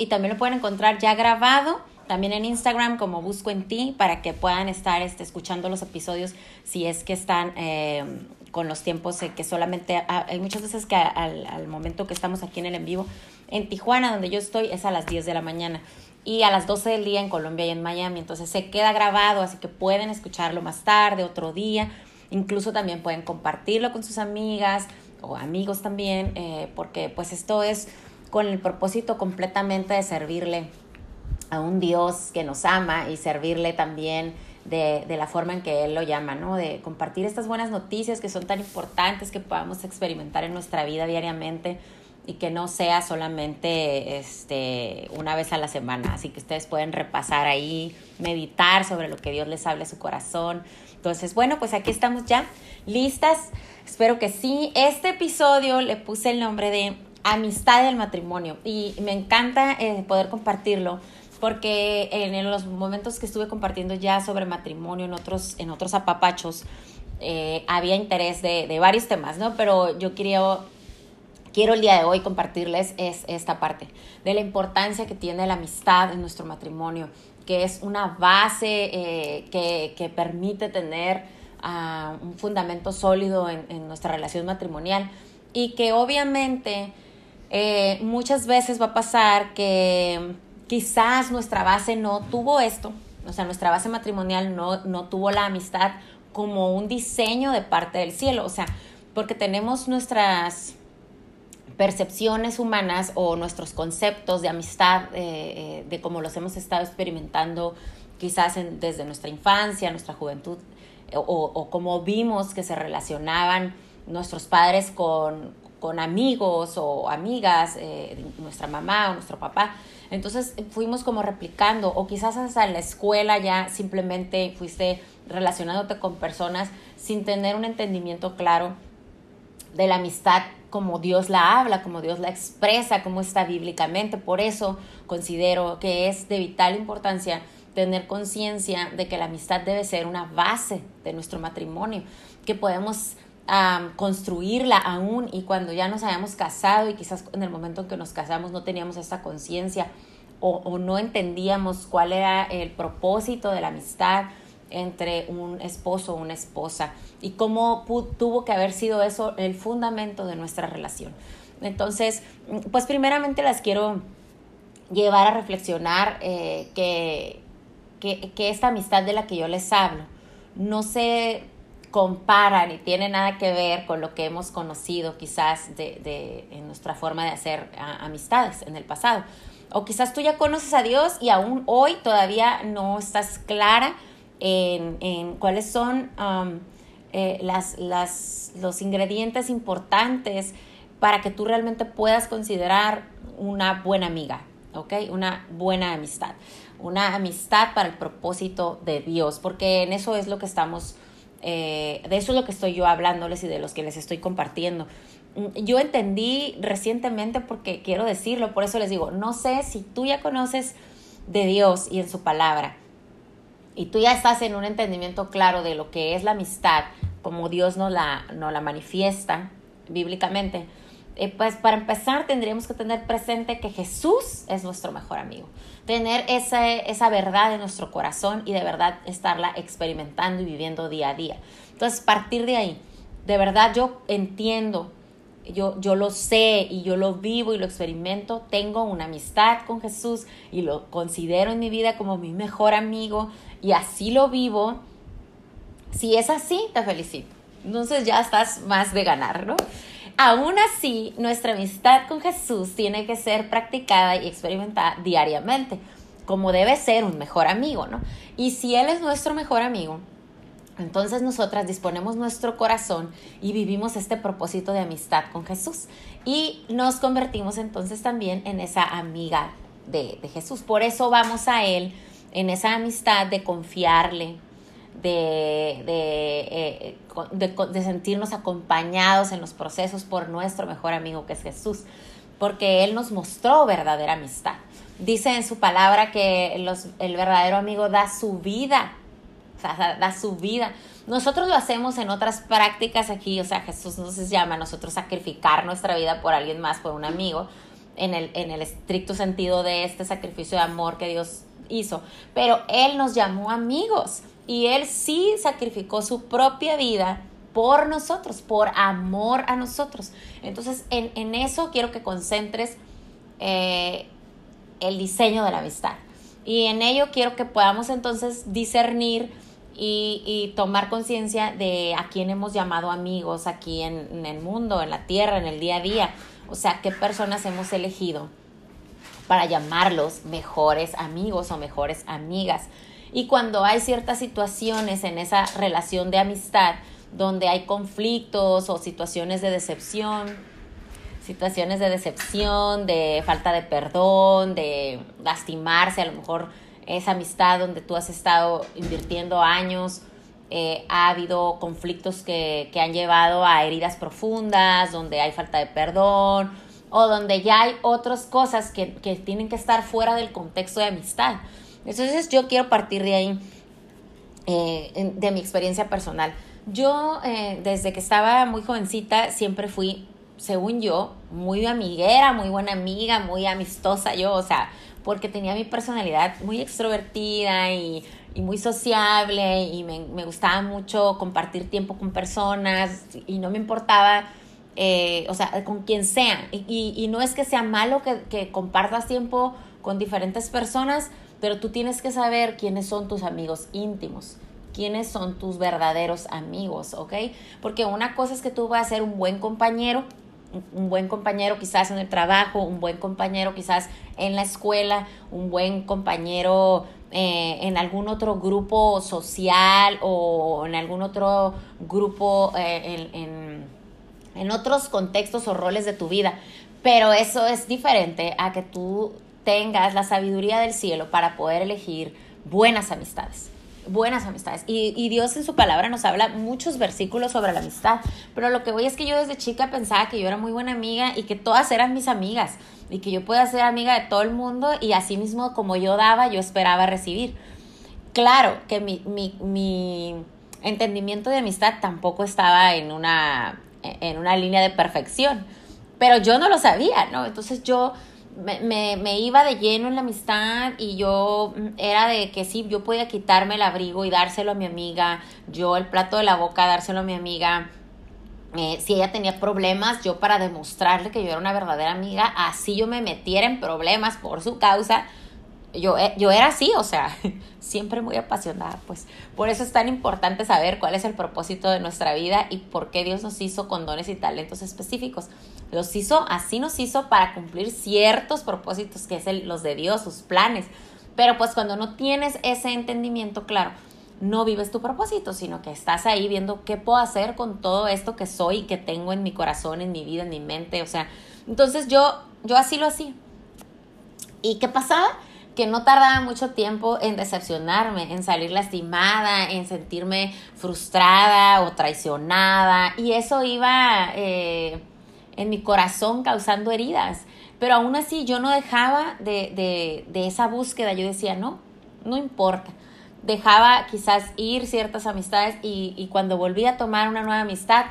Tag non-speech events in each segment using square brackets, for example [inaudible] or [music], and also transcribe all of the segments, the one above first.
y también lo pueden encontrar ya grabado. También en Instagram como Busco en Ti para que puedan estar este, escuchando los episodios si es que están eh, con los tiempos que solamente ah, hay muchas veces que al, al, momento que estamos aquí en el en vivo en Tijuana donde yo estoy es a las 10 de la mañana y a las 12 del día en Colombia y en Miami entonces se queda grabado así que pueden escucharlo más tarde otro día incluso también pueden compartirlo con sus amigas o amigos también eh, porque pues esto es con el propósito completamente de servirle a un Dios que nos ama y servirle también de, de, la forma en que Él lo llama, ¿no? De compartir estas buenas noticias que son tan importantes que podamos experimentar en nuestra vida diariamente y que no sea solamente este, una vez a la semana. Así que ustedes pueden repasar ahí, meditar sobre lo que Dios les hable a su corazón. Entonces, bueno, pues aquí estamos ya listas. Espero que sí. Este episodio le puse el nombre de Amistad del Matrimonio y me encanta eh, poder compartirlo porque en, los momentos que estuve compartiendo ya sobre matrimonio en otros, en otros apapachos, eh, había interés de, varios temas, ¿no? Pero yo quería, quiero el día de hoy compartirles es esta parte de la importancia que tiene la amistad en nuestro matrimonio, que es una base eh, que, permite tener uh, un fundamento sólido en, nuestra relación matrimonial y que obviamente eh, muchas veces va a pasar que quizás nuestra base no tuvo esto, o sea, nuestra base matrimonial no, no tuvo la amistad como un diseño de parte del cielo, o sea, porque tenemos nuestras percepciones humanas o nuestros conceptos de amistad, eh, eh, de cómo los hemos estado experimentando quizás desde nuestra infancia, nuestra juventud, o, o cómo vimos que se relacionaban nuestros padres con, con amigos o amigas, eh, nuestra mamá o nuestro papá. Entonces fuimos como replicando o quizás hasta en la escuela ya simplemente fuiste relacionándote con personas sin tener un entendimiento claro de la amistad como Dios la habla, como Dios la expresa, como está bíblicamente. Por eso considero que es de vital importancia tener conciencia de que la amistad debe ser una base de nuestro matrimonio, que podemos construirla aún y cuando ya nos hayamos casado y quizás en el momento en que nos casamos no teníamos esa conciencia o, no entendíamos cuál era el propósito de la amistad entre un esposo o una esposa y cómo tuvo que haber sido eso el fundamento de nuestra relación. Entonces, pues primeramente las quiero llevar a reflexionar eh, que, que esta amistad de la que yo les hablo no se compara ni tiene nada que ver con lo que hemos conocido quizás de, de en nuestra forma de hacer amistades en el pasado. O quizás tú ya conoces a Dios y aún hoy todavía no estás clara en, en cuáles son um, eh, las, las, los ingredientes importantes para que tú realmente puedas considerar una buena amiga, ¿ok? Una buena amistad. Una amistad para el propósito de Dios, porque en eso es lo que estamos eh, de eso es lo que estoy yo hablándoles y de los que les estoy compartiendo. Mm, yo entendí recientemente porque quiero decirlo, por eso les digo, no sé si tú ya conoces de Dios y en su palabra y tú ya estás en un entendimiento claro de lo que es la amistad, como Dios nos la, nos la manifiesta bíblicamente, eh, pues para empezar tendríamos que tener presente que Jesús es nuestro mejor amigo. Tener esa, esa verdad en nuestro corazón y de verdad estarla experimentando y viviendo día a día. Entonces, partir de ahí, de verdad yo entiendo, yo, yo lo sé y yo lo vivo y lo experimento, tengo una amistad con Jesús y lo considero en mi vida como mi mejor amigo y así lo vivo. Si es así, te felicito. Entonces ya estás más de ganar, ¿no? Aún así, nuestra amistad con Jesús tiene que ser practicada y experimentada diariamente, como debe ser un mejor amigo, ¿no? Y si Él es nuestro mejor amigo, entonces nosotras disponemos nuestro corazón y vivimos este propósito de amistad con Jesús. Y nos convertimos entonces también en esa amiga de, de Jesús. Por eso vamos a Él en esa amistad de confiarle, de, de, eh, de, sentirnos acompañados en los procesos por nuestro mejor amigo que es Jesús, porque Él nos mostró verdadera amistad. Dice en su palabra que los, el verdadero amigo da su vida, o sea, da su vida. Nosotros lo hacemos en otras prácticas aquí, o sea, Jesús nos llama a nosotros sacrificar nuestra vida por alguien más, por un amigo, en el, en el estricto sentido de este sacrificio de amor que Dios hizo, pero Él nos llamó amigos y Él sí sacrificó su propia vida por nosotros, por amor a nosotros. Entonces, en, eso quiero que concentres eh, el diseño de la amistad. Y en ello quiero que podamos entonces discernir y, tomar conciencia de a quién hemos llamado amigos aquí en, en, el mundo, en la tierra, en el día a día. O sea, qué personas hemos elegido para llamarlos mejores amigos o mejores amigas. Y cuando hay ciertas situaciones en esa relación de amistad donde hay conflictos o situaciones de decepción, situaciones de decepción, de falta de perdón, de lastimarse, a lo mejor esa amistad donde tú has estado invirtiendo años, eh, ha habido conflictos que, que han llevado a heridas profundas, donde hay falta de perdón o donde ya hay otras cosas que, que tienen que estar fuera del contexto de amistad. Entonces yo quiero partir de ahí, eh, de mi experiencia personal. Yo eh, desde que estaba muy jovencita siempre fui, según yo, muy amiguera, muy buena amiga, muy amistosa yo, o sea, porque tenía mi personalidad muy extrovertida y, muy sociable y me, gustaba mucho compartir tiempo con personas y no me importaba eh, o sea, con quien sea. Y, y, no es que sea malo que compartas tiempo con diferentes personas, pero tú tienes que saber quiénes son tus amigos íntimos quiénes son tus verdaderos amigos, ¿ok? Porque una cosa es que tú vas a ser un buen compañero, un buen compañero quizás en el trabajo, un buen compañero quizás en la escuela, un buen compañero eh, en algún otro grupo social o en algún otro grupo eh, en en otros contextos o roles de tu vida. Pero eso es diferente a que tú tengas la sabiduría del cielo para poder elegir buenas amistades. Buenas amistades. Y, Dios en su palabra nos habla muchos versículos sobre la amistad. Pero lo que voy es que yo desde chica pensaba que yo era muy buena amiga y que todas eran mis amigas. Y que yo podía ser amiga de todo el mundo y así mismo como yo daba, yo esperaba recibir. Claro que mi, mi, mi entendimiento de amistad tampoco estaba en una en una línea de perfección. Pero yo no lo sabía, ¿no? Entonces yo me, me, iba de lleno en la amistad y yo era de que sí, yo podía quitarme el abrigo y dárselo a mi amiga, yo el plato de la boca dárselo a mi amiga. Eh, si ella tenía problemas, yo para demostrarle que yo era una verdadera amiga, así yo me metiera en problemas por su causa, yo, eh, yo era así, o sea, [laughs] siempre muy apasionada, pues por eso es tan importante saber cuál es el propósito de nuestra vida y por qué Dios nos hizo con dones y talentos específicos. Los hizo, así nos hizo para cumplir ciertos propósitos que es los de Dios, sus planes. Pero pues cuando no tienes ese entendimiento claro, no vives tu propósito, sino que estás ahí viendo qué puedo hacer con todo esto que soy y que tengo en mi corazón, en mi vida, en mi mente, o sea, entonces yo, yo así lo hacía. ¿Y qué pasaba? que no tardaba mucho tiempo en decepcionarme, en salir lastimada, en sentirme frustrada o traicionada. Y eso iba eh, en mi corazón causando heridas. Pero aún así yo no dejaba de, de, esa búsqueda. Yo decía, no, no importa. Dejaba quizás ir ciertas amistades y, y cuando volví a tomar una nueva amistad,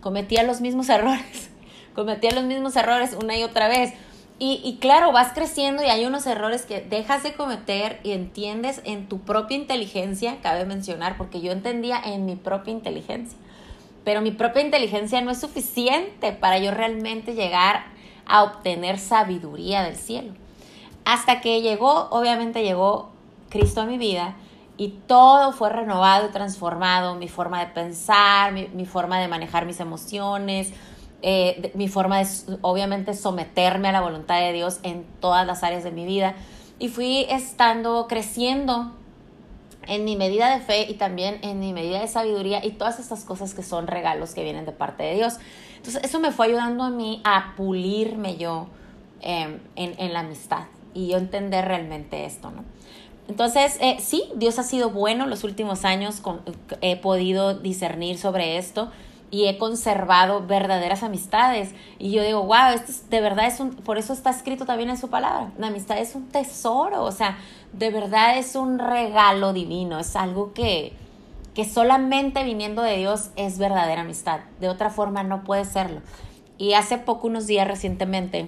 cometía los mismos [laughs] errores. cometía los mismos errores una y otra vez y, claro, vas creciendo y hay unos errores que dejas de cometer y entiendes en tu propia inteligencia, cabe mencionar, porque yo entendía en mi propia inteligencia. Pero mi propia inteligencia no es suficiente para yo realmente llegar a obtener sabiduría del cielo. Hasta que llegó, obviamente llegó Cristo a mi vida y todo fue renovado y transformado, mi forma de pensar, mi, forma de manejar mis emociones, eh, mi forma de, obviamente, someterme a la voluntad de Dios en todas las áreas de mi vida. Y fui estando creciendo en mi medida de fe y también en mi medida de sabiduría y todas estas cosas que son regalos que vienen de parte de Dios. Entonces, eso me fue ayudando a mí a pulirme yo em, en, en, la amistad y yo entender realmente esto, ¿no? Entonces, eh, sí, Dios ha sido bueno los últimos años, con, he podido discernir sobre esto y he conservado verdaderas amistades. Y yo digo, wow, esto de verdad es un, por eso está escrito también en su palabra, la amistad es un tesoro, o sea, de verdad es un regalo divino, es algo que, que solamente viniendo de Dios es verdadera amistad, de otra forma no puede serlo. Y hace poco, unos días recientemente,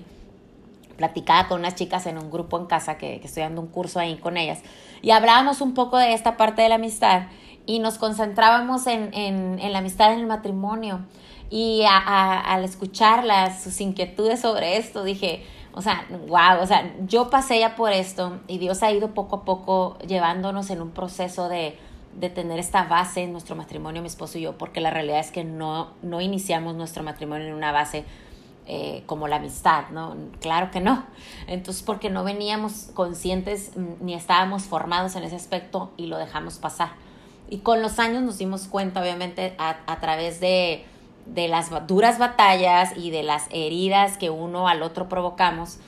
platicaba con unas chicas en un grupo en casa que, que estoy dando un curso ahí con ellas y hablábamos un poco de esta parte de la amistad y nos concentrábamos en, en, en la amistad en el matrimonio y al escucharlas, sus inquietudes sobre esto, dije, o sea, wow, o sea, yo pasé ya por esto y Dios ha ido poco a poco llevándonos en un proceso de, de tener esta base en nuestro matrimonio, mi esposo y yo, porque la realidad es que no, no iniciamos nuestro matrimonio en una base eh, como la amistad, ¿no? Claro que no. Entonces, porque no veníamos conscientes ni estábamos formados en ese aspecto y lo dejamos pasar. Y con los años nos dimos cuenta, obviamente, a, a través de, de, las duras batallas y de las heridas que uno al otro provocamos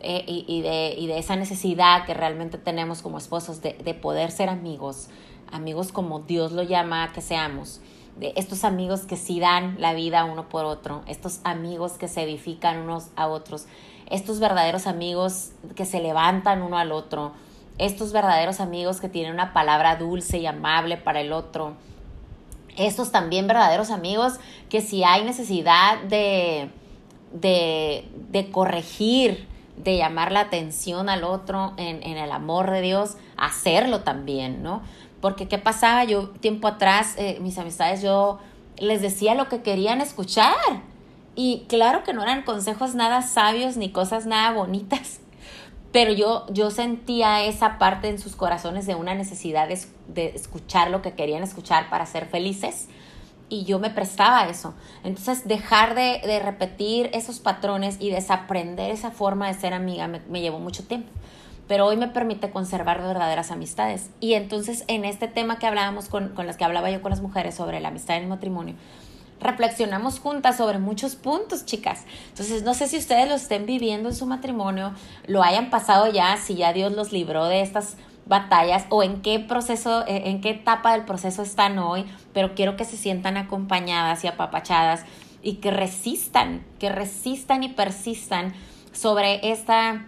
eh, y, y, de, y, de, esa necesidad que realmente tenemos como esposos de, de poder ser amigos, amigos como Dios lo llama que seamos de estos amigos que sí dan la vida uno por otro, estos amigos que se edifican unos a otros, estos verdaderos amigos que se levantan uno al otro, estos verdaderos amigos que tienen una palabra dulce y amable para el otro, estos también verdaderos amigos que si hay necesidad de, de, de corregir, de llamar la atención al otro en, en el amor de Dios, hacerlo también, ¿no? Porque ¿qué pasaba? Yo tiempo atrás, eh, mis amistades, yo les decía lo que querían escuchar. Y claro que no eran consejos nada sabios ni cosas nada bonitas, pero yo, yo sentía esa parte en sus corazones de una necesidad de, escuchar lo que querían escuchar para ser felices y yo me prestaba eso. Entonces, dejar de, de, repetir esos patrones y desaprender esa forma de ser amiga me, me llevó mucho tiempo pero hoy me permite conservar verdaderas amistades. Y entonces en este tema que hablábamos con, con las que hablaba yo con las mujeres sobre la amistad en el matrimonio, reflexionamos juntas sobre muchos puntos, chicas. Entonces, no sé si ustedes lo estén viviendo en su matrimonio, lo hayan pasado ya, si ya Dios los libró de estas batallas o en qué proceso, eh, en qué etapa del proceso están hoy, pero quiero que se sientan acompañadas y apapachadas y que resistan, que resistan y persistan sobre esta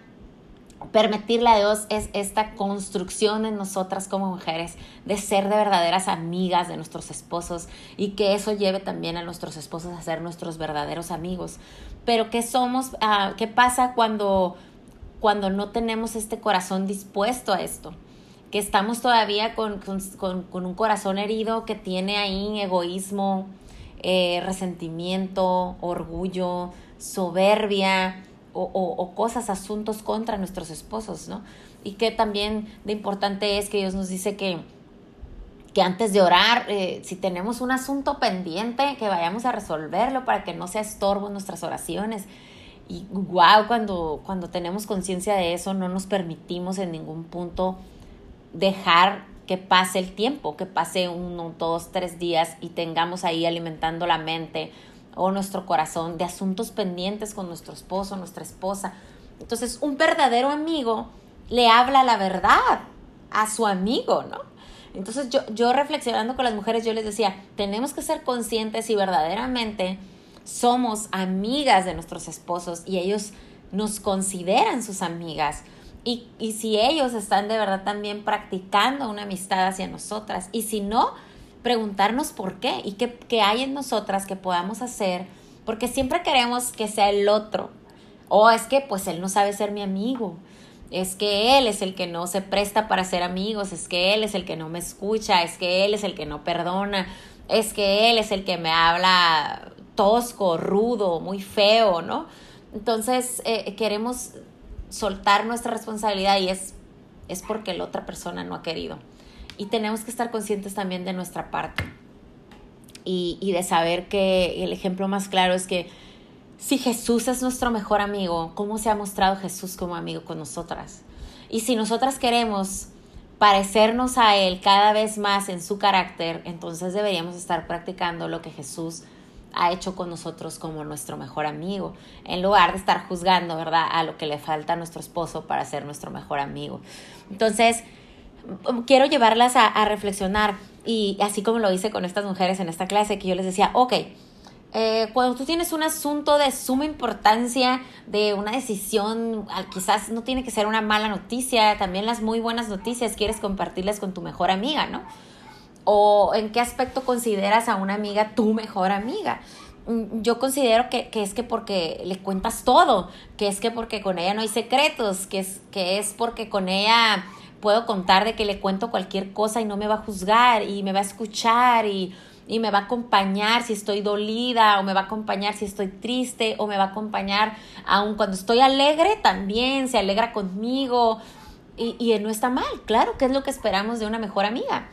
permitirle a Dios es esta construcción en nosotras como mujeres de ser de verdaderas amigas de nuestros esposos y que eso lleve también a nuestros esposos a ser nuestros verdaderos amigos. Pero ¿qué somos? Uh, ¿Qué pasa cuando, cuando no tenemos este corazón dispuesto a esto? Que estamos todavía con, con, con un corazón herido que tiene ahí egoísmo, eh, resentimiento, orgullo, soberbia, o, cosas, asuntos contra nuestros esposos, ¿no? Y que también de importante es que Dios nos dice que, que antes de orar, eh, si tenemos un asunto pendiente, que vayamos a resolverlo para que no sea estorbo en nuestras oraciones. Y wow, cuando, cuando tenemos conciencia de eso, no nos permitimos en ningún punto dejar que pase el tiempo, que pase uno, dos, tres días y tengamos ahí alimentando la mente o nuestro corazón de asuntos pendientes con nuestro esposo, nuestra esposa. Entonces, un verdadero amigo le habla la verdad a su amigo, ¿no? Entonces, yo, yo reflexionando con las mujeres, yo les decía, tenemos que ser conscientes si verdaderamente somos amigas de nuestros esposos y ellos nos consideran sus amigas. Y, y si ellos están de verdad también practicando una amistad hacia nosotras. Y si no, preguntarnos por qué y qué, qué hay en nosotras que podamos hacer, porque siempre queremos que sea el otro. O es que pues él no sabe ser mi amigo. Es que él es el que no se presta para ser amigos, es que él es el que no me escucha, es que él es el que no perdona, es que él es el que me habla tosco, rudo, muy feo, ¿no? Entonces eh, queremos soltar nuestra responsabilidad y es, es porque la otra persona no ha querido. Y tenemos que estar conscientes también de nuestra parte. Y, y de saber que el ejemplo más claro es que si Jesús es nuestro mejor amigo, ¿cómo se ha mostrado Jesús como amigo con nosotras? Y si nosotras queremos parecernos a Él cada vez más en su carácter, entonces deberíamos estar practicando lo que Jesús ha hecho con nosotros como nuestro mejor amigo, en lugar de estar juzgando, ¿verdad?, a lo que le falta a nuestro esposo para ser nuestro mejor amigo. Entonces, quiero llevarlas a, a, reflexionar y así como lo hice con estas mujeres en esta clase, que yo les decía, ok, eh, cuando tú tienes un asunto de suma importancia, de una decisión, quizás no tiene que ser una mala noticia, también las muy buenas noticias quieres compartirlas con tu mejor amiga, ¿no? O en qué aspecto consideras a una amiga tu mejor amiga. mm, yo considero que, que, es que porque le cuentas todo, que es que porque con ella no hay secretos, que es, que es porque con ella puedo contar de que le cuento cualquier cosa y no me va a juzgar y me va a escuchar y, y me va a acompañar si estoy dolida o me va a acompañar si estoy triste o me va a acompañar aun cuando estoy alegre también, se alegra conmigo y, y no está mal, claro, que es lo que esperamos de una mejor amiga.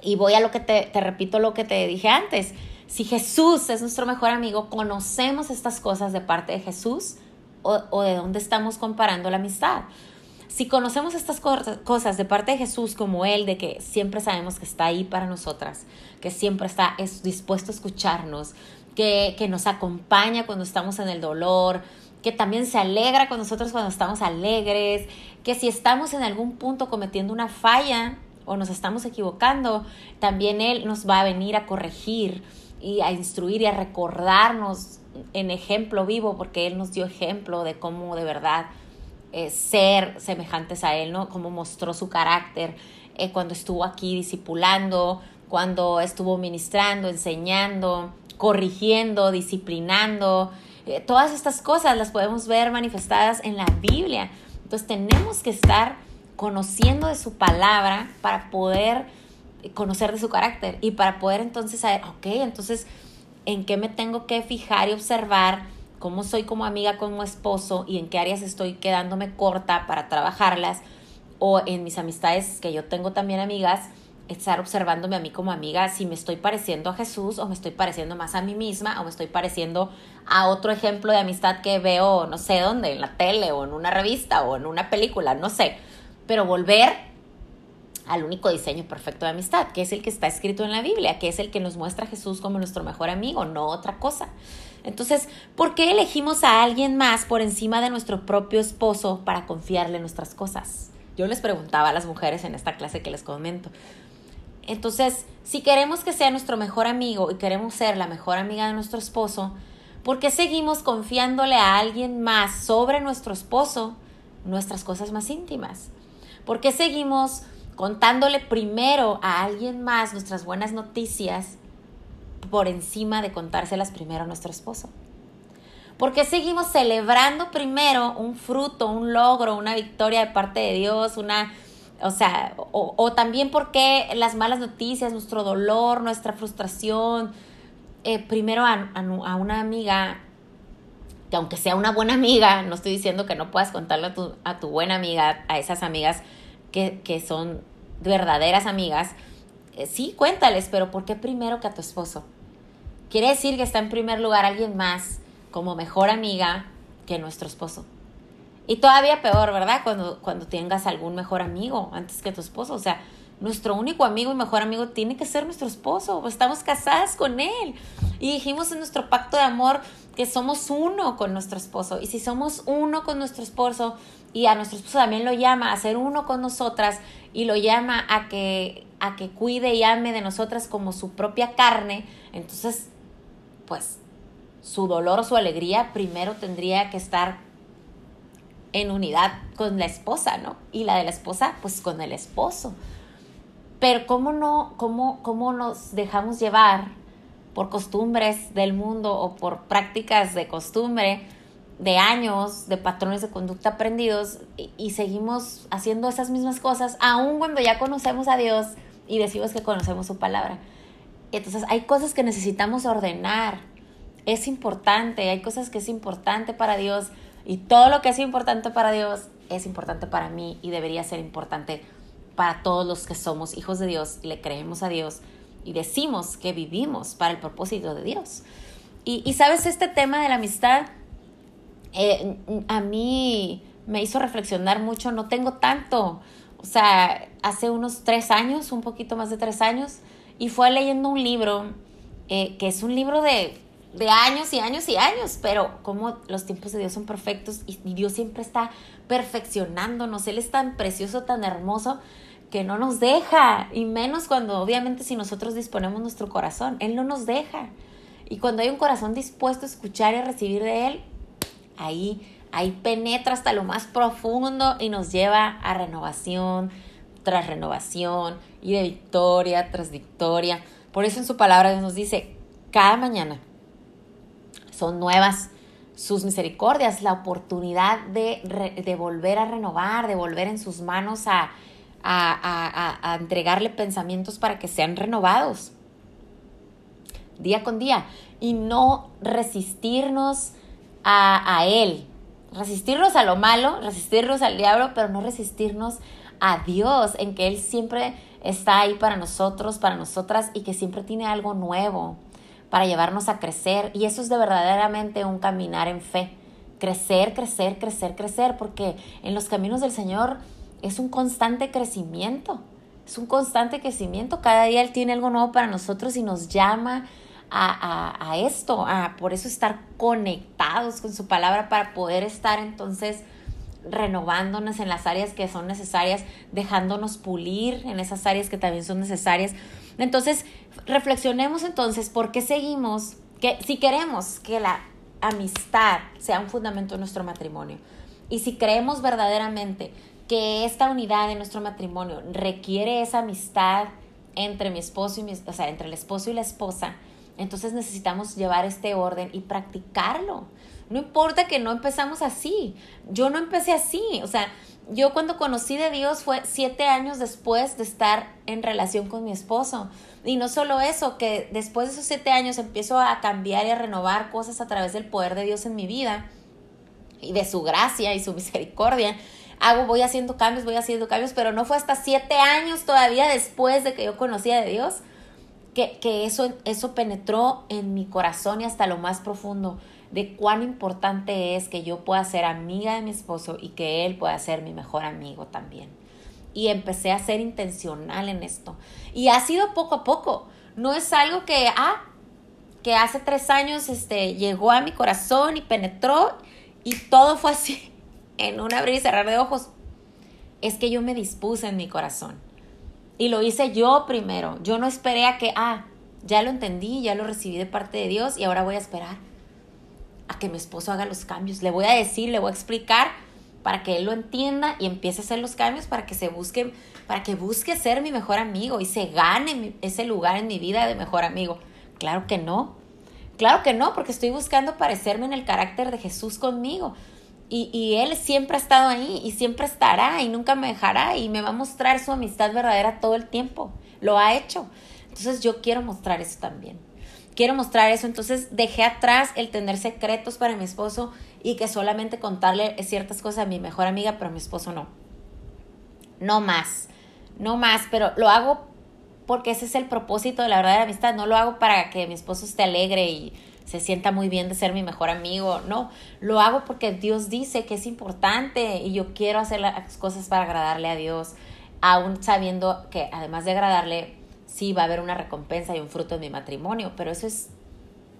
Y voy a lo que te, te repito lo que te dije antes. Si Jesús es nuestro mejor amigo, conocemos estas cosas de parte de Jesús o, o de dónde estamos comparando la amistad. Si conocemos estas cosas de parte de Jesús como Él, de que siempre sabemos que está ahí para nosotras, que siempre está dispuesto a escucharnos, que, que nos acompaña cuando estamos en el dolor, que también se alegra con nosotros cuando estamos alegres, que si estamos en algún punto cometiendo una falla o nos estamos equivocando, también Él nos va a venir a corregir y a instruir y a recordarnos en ejemplo vivo, porque Él nos dio ejemplo de cómo de verdad eh, ser semejantes a Él, ¿no? Cómo mostró su carácter eh, cuando estuvo aquí discipulando, cuando estuvo ministrando, enseñando, corrigiendo, disciplinando. Eh, todas estas cosas las podemos ver manifestadas en la Biblia. Entonces tenemos que estar conociendo de su palabra para poder conocer de su carácter y para poder entonces saber, ok, entonces, ¿en qué me tengo que fijar y observar? Cómo soy como amiga con mi esposo y en qué áreas estoy quedándome corta para trabajarlas o en mis amistades que yo tengo también amigas, estar observándome a mí como amiga si me estoy pareciendo a Jesús o me estoy pareciendo más a mí misma o me estoy pareciendo a otro ejemplo de amistad que veo no sé dónde, en la tele o en una revista o en una película, no sé, pero volver al único diseño perfecto de amistad, que es el que está escrito en la Biblia, que es el que nos muestra a Jesús como nuestro mejor amigo, no otra cosa. Entonces, ¿por qué elegimos a alguien más por encima de nuestro propio esposo para confiarle nuestras cosas? Yo les preguntaba a las mujeres en esta clase que les comento. Entonces, si queremos que sea nuestro mejor amigo y queremos ser la mejor amiga de nuestro esposo, ¿por qué seguimos confiándole a alguien más sobre nuestro esposo nuestras cosas más íntimas? ¿Por qué seguimos contándole primero a alguien más nuestras buenas noticias por encima de contárselas primero a nuestro esposo? ¿Por qué seguimos celebrando primero un fruto, un logro, una victoria de parte de Dios, una, o sea, o, también porque las malas noticias, nuestro dolor, nuestra frustración, eh, primero a, a, una amiga, que aunque sea una buena amiga, no estoy diciendo que no puedas contarle a tu, a tu buena amiga, a esas amigas que, que son verdaderas amigas, sí, cuéntales, pero ¿por qué primero que a tu esposo? Quiere decir que está en primer lugar alguien más como mejor amiga que nuestro esposo. Y todavía peor, ¿verdad? Cuando, cuando tengas algún mejor amigo antes que tu esposo. O sea, nuestro único amigo y mejor amigo tiene que ser nuestro esposo. Estamos casadas con él. Y dijimos en nuestro pacto de amor que somos uno con nuestro esposo. Y si somos uno con nuestro esposo y a nuestro esposo también lo llama a ser uno con nosotras y lo llama a que, a que cuide y ame de nosotras como su propia carne, entonces pues su dolor o su alegría primero tendría que estar en unidad con la esposa, ¿no? Y la de la esposa, pues con el esposo. Pero ¿cómo no, cómo, cómo nos dejamos llevar por costumbres del mundo o por prácticas de costumbre de años, de patrones de conducta aprendidos y, y seguimos haciendo esas mismas cosas, aun cuando ya conocemos a Dios y decimos que conocemos su palabra? Entonces hay cosas que necesitamos ordenar. Es importante, hay cosas que es importante para Dios y todo lo que es importante para Dios es importante para mí y debería ser importante para todos los que somos hijos de Dios y le creemos a Dios y decimos que vivimos para el propósito de Dios. Y, sabes, este tema de la amistad eh, a mí me hizo reflexionar mucho, no tengo tanto, o sea, hace unos tres años, un poquito más de tres años, y fue leyendo un libro eh, que es un libro de, de, años y años y años, pero como los tiempos de Dios son perfectos y, Dios siempre está perfeccionándonos, Él es tan precioso, tan hermoso que no nos deja, y menos cuando obviamente si nosotros disponemos nuestro corazón, Él no nos deja. Y cuando hay un corazón dispuesto a escuchar y a recibir de Él, ahí, ahí penetra hasta lo más profundo y nos lleva a renovación tras renovación y de victoria tras victoria. Por eso en su palabra nos dice, cada mañana son nuevas sus misericordias, la oportunidad de, de volver a renovar, de volver en sus manos a, a, entregarle pensamientos para que sean renovados día con día y no resistirnos a, a, Él, resistirnos a lo malo, resistirnos al diablo, pero no resistirnos a Dios, en que Él siempre está ahí para nosotros, para nosotras y que siempre tiene algo nuevo para llevarnos a crecer. Y eso es de verdaderamente un caminar en fe. Crecer, crecer, crecer, crecer, porque en los caminos del Señor es un constante crecimiento. Es un constante crecimiento. Cada día Él tiene algo nuevo para nosotros y nos llama a, esto, a por eso estar conectados con su palabra para poder estar entonces renovándonos en las áreas que son necesarias, dejándonos pulir en esas áreas que también son necesarias. Entonces, reflexionemos entonces por qué seguimos, que si queremos que la amistad sea un fundamento de nuestro matrimonio y si creemos verdaderamente que esta unidad de nuestro matrimonio requiere esa amistad entre mi esposo y mi, o sea, entre el esposo y la esposa, entonces necesitamos llevar este orden y practicarlo. No importa que no empezamos así. Yo no empecé así. O sea, yo cuando conocí de Dios fue siete años después de estar en relación con mi esposo. Y no solo eso, que después de esos siete años empiezo a cambiar y a renovar cosas a través del poder de Dios en mi vida y de su gracia y su [laughs] misericordia. Hago, voy haciendo cambios, voy haciendo cambios, pero no fue hasta siete años todavía después de que yo conocía de Dios que, eso, eso penetró en mi corazón y hasta lo más profundo de cuán importante es que yo pueda ser amiga de mi esposo y que él pueda ser mi mejor amigo también. Y empecé a ser intencional en esto. Y ha sido poco a poco. No es algo que, ah, que hace tres años este, llegó a mi corazón y penetró y todo fue así, [laughs] en un abrir y cerrar de ojos. Es que yo me dispuse en mi corazón. Y lo hice yo primero. Yo no esperé a que, ah, ya lo entendí, ya lo recibí de parte de Dios y ahora voy a esperar a que mi esposo haga los cambios. Le voy a decir, le voy a explicar para que él lo entienda y empiece a hacer los cambios para que se busque, para que busque ser mi mejor amigo y se gane ese lugar en mi vida de mejor amigo. Claro que no. Claro que no, porque estoy buscando parecerme en el carácter de Jesús conmigo. Y, y, Él siempre ha estado ahí y siempre estará y nunca me dejará y me va a mostrar su amistad verdadera todo el tiempo. Lo ha hecho. Entonces yo quiero mostrar eso también quiero mostrar eso. Entonces dejé atrás el tener secretos para mi esposo y que solamente contarle ciertas cosas a mi mejor amiga, pero a mi esposo no. No más, no más, pero lo hago porque ese es el propósito de la verdadera amistad. No lo hago para que mi esposo esté alegre y se sienta muy bien de ser mi mejor amigo. No, lo hago porque Dios dice que es importante y yo quiero hacer las cosas para agradarle a Dios, aún sabiendo que además de agradarle, sí va a haber una recompensa y un fruto en mi matrimonio, pero eso es,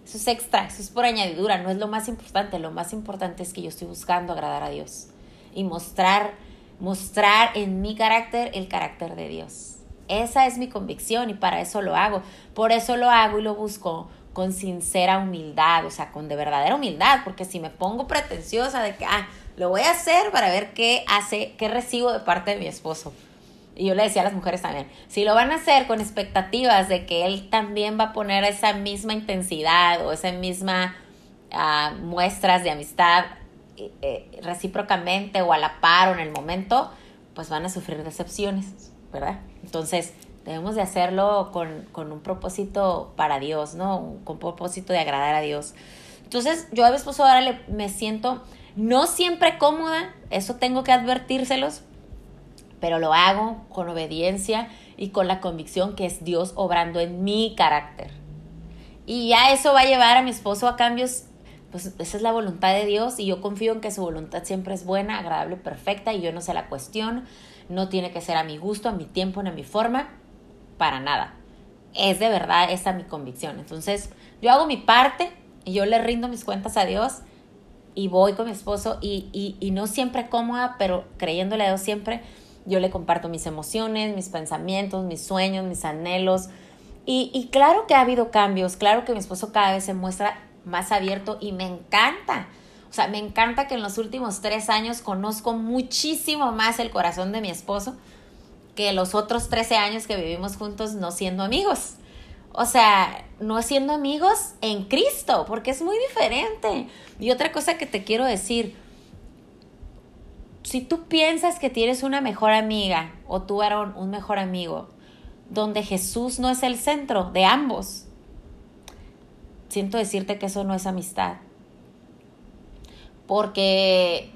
eso es extra, eso es por añadidura, no es lo más importante, lo más importante es que yo estoy buscando agradar a Dios y mostrar, mostrar en mi carácter el carácter de Dios. Esa es mi convicción y para eso lo hago. Por eso lo hago y lo busco con sincera humildad, o sea, con de verdadera humildad, porque si me pongo pretenciosa de que, ah, lo voy a hacer para ver qué hace, qué recibo de parte de mi esposo y yo le decía a las mujeres también, si lo van a hacer con expectativas de que él también va a poner esa misma intensidad o esa misma uh, muestras de amistad eh, recíprocamente o a la par o en el momento, pues van a sufrir decepciones, ¿verdad? Entonces, debemos de hacerlo con, con un propósito para Dios, ¿no? Con un propósito de agradar a Dios. Entonces, yo a mi esposo ahora le, me siento no siempre cómoda, eso tengo que advertírselos, pero lo hago con obediencia y con la convicción que es Dios obrando en mi carácter. Y ya eso va a llevar a mi esposo a cambios, pues esa es la voluntad de Dios y yo confío en que su voluntad siempre es buena, agradable, perfecta y yo no se la cuestión, no tiene que ser a mi gusto, a mi tiempo, ni a mi forma, para nada. Es de verdad esa mi convicción. Entonces yo hago mi parte y yo le rindo mis cuentas a Dios y voy con mi esposo y, y, y no siempre cómoda, pero creyéndole a Dios siempre yo le comparto mis emociones, mis pensamientos, mis sueños, mis anhelos. Y, claro que ha habido cambios, claro que mi esposo cada vez se muestra más abierto y me encanta. O sea, me encanta que en los últimos tres años conozco muchísimo más el corazón de mi esposo que los otros 13 años que vivimos juntos no siendo amigos. O sea, no siendo amigos en Cristo, porque es muy diferente. Y otra cosa que te quiero decir, si tú piensas que tienes una mejor amiga o tú eres un mejor amigo, donde Jesús no es el centro de ambos, siento decirte que eso no es amistad. Porque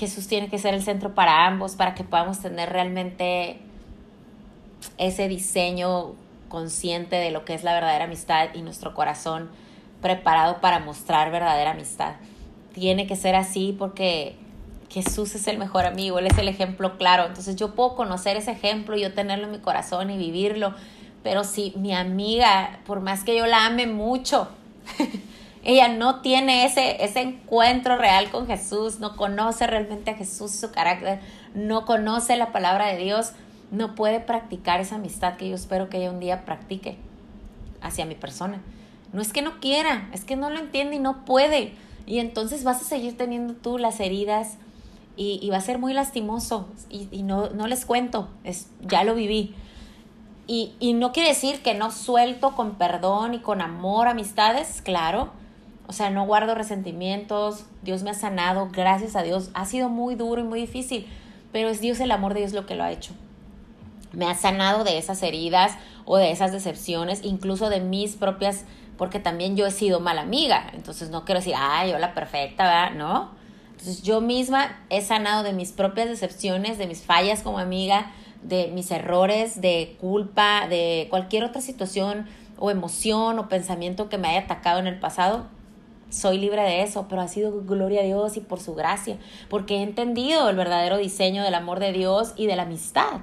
Jesús tiene que ser el centro para ambos, para que podamos tener realmente ese diseño consciente de lo que es la verdadera amistad y nuestro corazón preparado para mostrar verdadera amistad. Tiene que ser así porque Jesús es el mejor amigo, Él es el ejemplo claro. Entonces yo puedo conocer ese ejemplo y yo tenerlo en mi corazón y vivirlo. Pero si mi amiga, por más que yo la ame mucho, [laughs] ella no tiene ese, ese encuentro real con Jesús, no conoce realmente a Jesús, su carácter, no conoce la palabra de Dios, no puede practicar esa amistad que yo espero que ella un día practique hacia mi persona. No es que no quiera, es que no lo entiende y no puede. Y entonces vas a seguir teniendo tú las heridas y, va a ser muy lastimoso y, no, no, les cuento, es, ya lo viví. Y, y no quiere decir que no suelto con perdón y con amor amistades, claro. O sea, no guardo resentimientos, Dios me ha sanado, gracias a Dios. Ha sido muy duro y muy difícil, pero es Dios el amor de Dios lo que lo ha hecho. Me ha sanado de esas heridas o de esas decepciones, incluso de mis propias, porque también yo he sido mala amiga. Entonces no quiero decir, ay, yo la perfecta, ¿verdad? No entonces yo misma he sanado de mis propias decepciones, de mis fallas como amiga, de mis errores, de culpa, de cualquier otra situación o emoción o pensamiento que me haya atacado en el pasado. Soy libre de eso, pero ha sido gloria a Dios y por su gracia, porque he entendido el verdadero diseño del amor de Dios y de la amistad.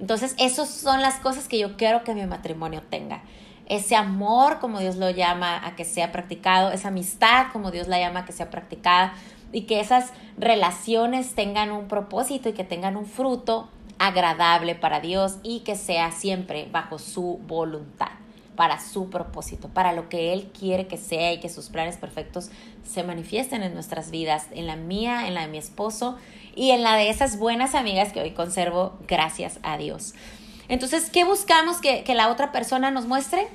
Entonces, esas son las cosas que yo quiero que mi matrimonio tenga. Ese amor, como Dios lo llama, a que sea practicado, esa amistad, como Dios la llama, a que sea practicada, y que esas relaciones tengan un propósito y que tengan un fruto agradable para Dios y que sea siempre bajo su voluntad, para su propósito, para lo que Él quiere que sea y que sus planes perfectos se manifiesten en nuestras vidas, en la mía, en la de mi esposo y en la de esas buenas amigas que hoy conservo, gracias a Dios. Entonces, ¿qué buscamos que, que la otra persona nos muestre?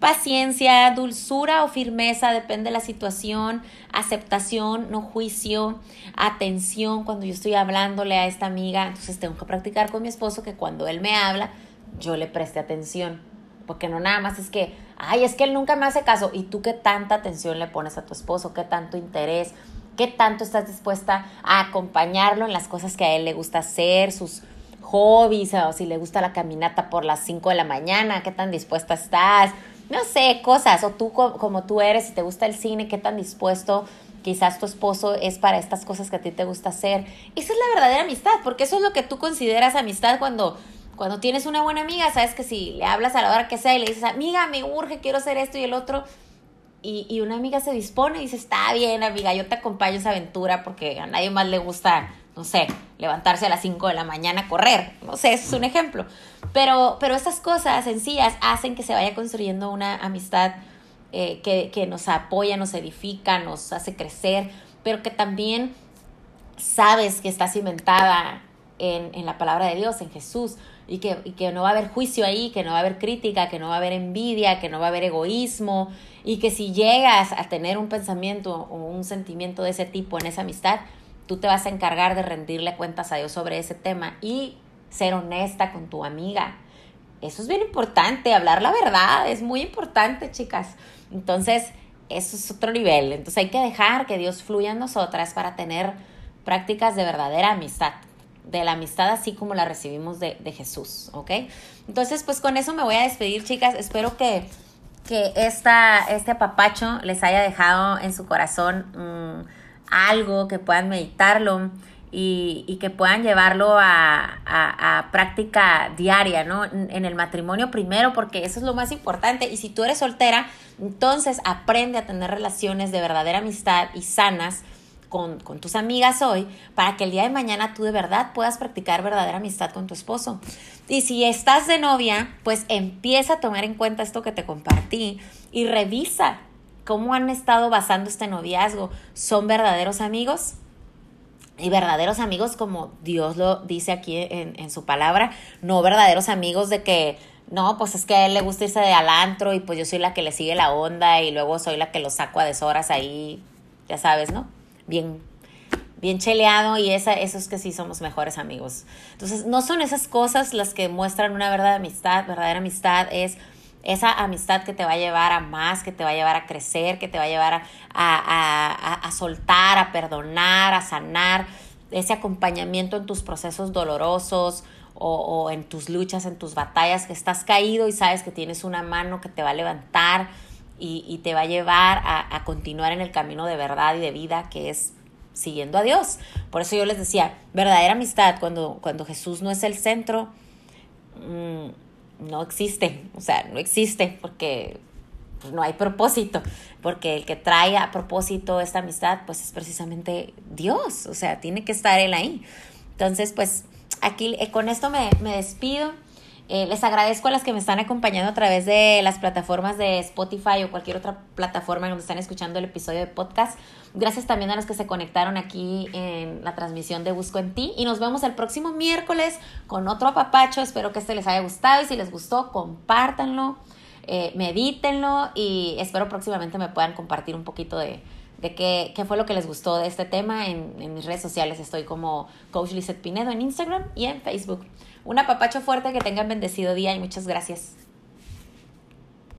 Paciencia, dulzura o firmeza, depende de la situación, aceptación, no juicio, atención cuando yo estoy hablándole a esta amiga, entonces tengo que practicar con mi esposo que cuando él me habla, yo le preste atención, porque no nada más es que, ay, es que él nunca me hace caso, y tú qué tanta atención le pones a tu esposo, qué tanto interés, qué tanto estás dispuesta a acompañarlo en las cosas que a él le gusta hacer, sus hobbies, o si le gusta la caminata por las 5 de la mañana, qué tan dispuesta estás, no sé, cosas, o tú como tú eres, si te gusta el cine, qué tan dispuesto quizás tu esposo es para estas cosas que a ti te gusta hacer. Esa es la verdadera amistad, porque eso es lo que tú consideras amistad cuando, cuando tienes una buena amiga, sabes que si le hablas a la hora que sea y le dices, amiga, me urge, quiero hacer esto y el otro, y, y una amiga se dispone y dice, está bien, amiga, yo te acompaño esa aventura porque a nadie más le gusta no sé, levantarse a las 5 de la mañana a correr, no sé, es un ejemplo. Pero, pero estas cosas sencillas hacen que se vaya construyendo una amistad eh, que, nos apoya, nos edifica, nos hace crecer, pero que también sabes que está cimentada en, la palabra de Dios, en Jesús, y que, y que no va a haber juicio ahí, que no va a haber crítica, que no va a haber envidia, que no va a haber egoísmo, y que si llegas a tener un pensamiento o un sentimiento de ese tipo en esa amistad, tú te vas a encargar de rendirle cuentas a Dios sobre ese tema y ser honesta con tu amiga. Eso es bien importante, hablar la verdad es muy importante, chicas. Entonces, eso es otro nivel. Entonces hay que dejar que Dios fluya en nosotras para tener prácticas de verdadera amistad, de la amistad así como la recibimos de, Jesús, ¿ok? Entonces, pues con eso me voy a despedir, chicas. Espero que, que esta, este apapacho les haya dejado en su corazón. Mm, algo, que puedan meditarlo y, que puedan llevarlo a, práctica diaria, ¿no? En el matrimonio primero, porque eso es lo más importante. Y si tú eres soltera, entonces aprende a tener relaciones de verdadera amistad y sanas con, tus amigas hoy para que el día de mañana tú de verdad puedas practicar verdadera amistad con tu esposo. Y si estás de novia, pues empieza a tomar en cuenta esto que te compartí y revisa cómo han estado basando este noviazgo. ¿Son verdaderos amigos? Y verdaderos amigos como Dios lo dice aquí en, su palabra, no verdaderos amigos de que no, pues es que a él le gusta irse de alantro y pues yo soy la que le sigue la onda y luego soy la que lo saco a deshoras ahí, ya sabes, ¿no? Bien, bien cheleado y esa, eso es que sí somos mejores amigos. Entonces, no son esas cosas las que muestran una verdadera amistad, verdadera amistad es esa amistad que te va a llevar a más, que te va a llevar a crecer, que te va a llevar a, a, a, soltar, a perdonar, a sanar, ese acompañamiento en tus procesos dolorosos o, o, en tus luchas, en tus batallas, que estás caído y sabes que tienes una mano que te va a levantar y, y te va a llevar a, a, continuar en el camino de verdad y de vida que es siguiendo a Dios. Por eso yo les decía, verdadera amistad, cuando, cuando Jesús no es el centro, mmm, no existe, o sea, no existe porque no hay propósito, porque el que trae a propósito esta amistad, pues es precisamente Dios, o sea, tiene que estar Él ahí. Entonces, pues aquí eh, con esto me, me despido. Eh, les agradezco a las que me están acompañando a través de las plataformas de Spotify o cualquier otra plataforma donde están escuchando el episodio de podcast. Gracias también a los que se conectaron aquí en la transmisión de Busco en Ti. Y nos vemos el próximo miércoles con otro apapacho. Espero que este les haya gustado y si les gustó, compártanlo, eh, medítenlo y espero próximamente me puedan compartir un poquito de, de qué, qué, fue lo que les gustó de este tema. En, mis redes sociales estoy como Coach Lizeth Pinedo en Instagram y en Facebook. Un apapacho fuerte, que tengan bendecido día y muchas gracias.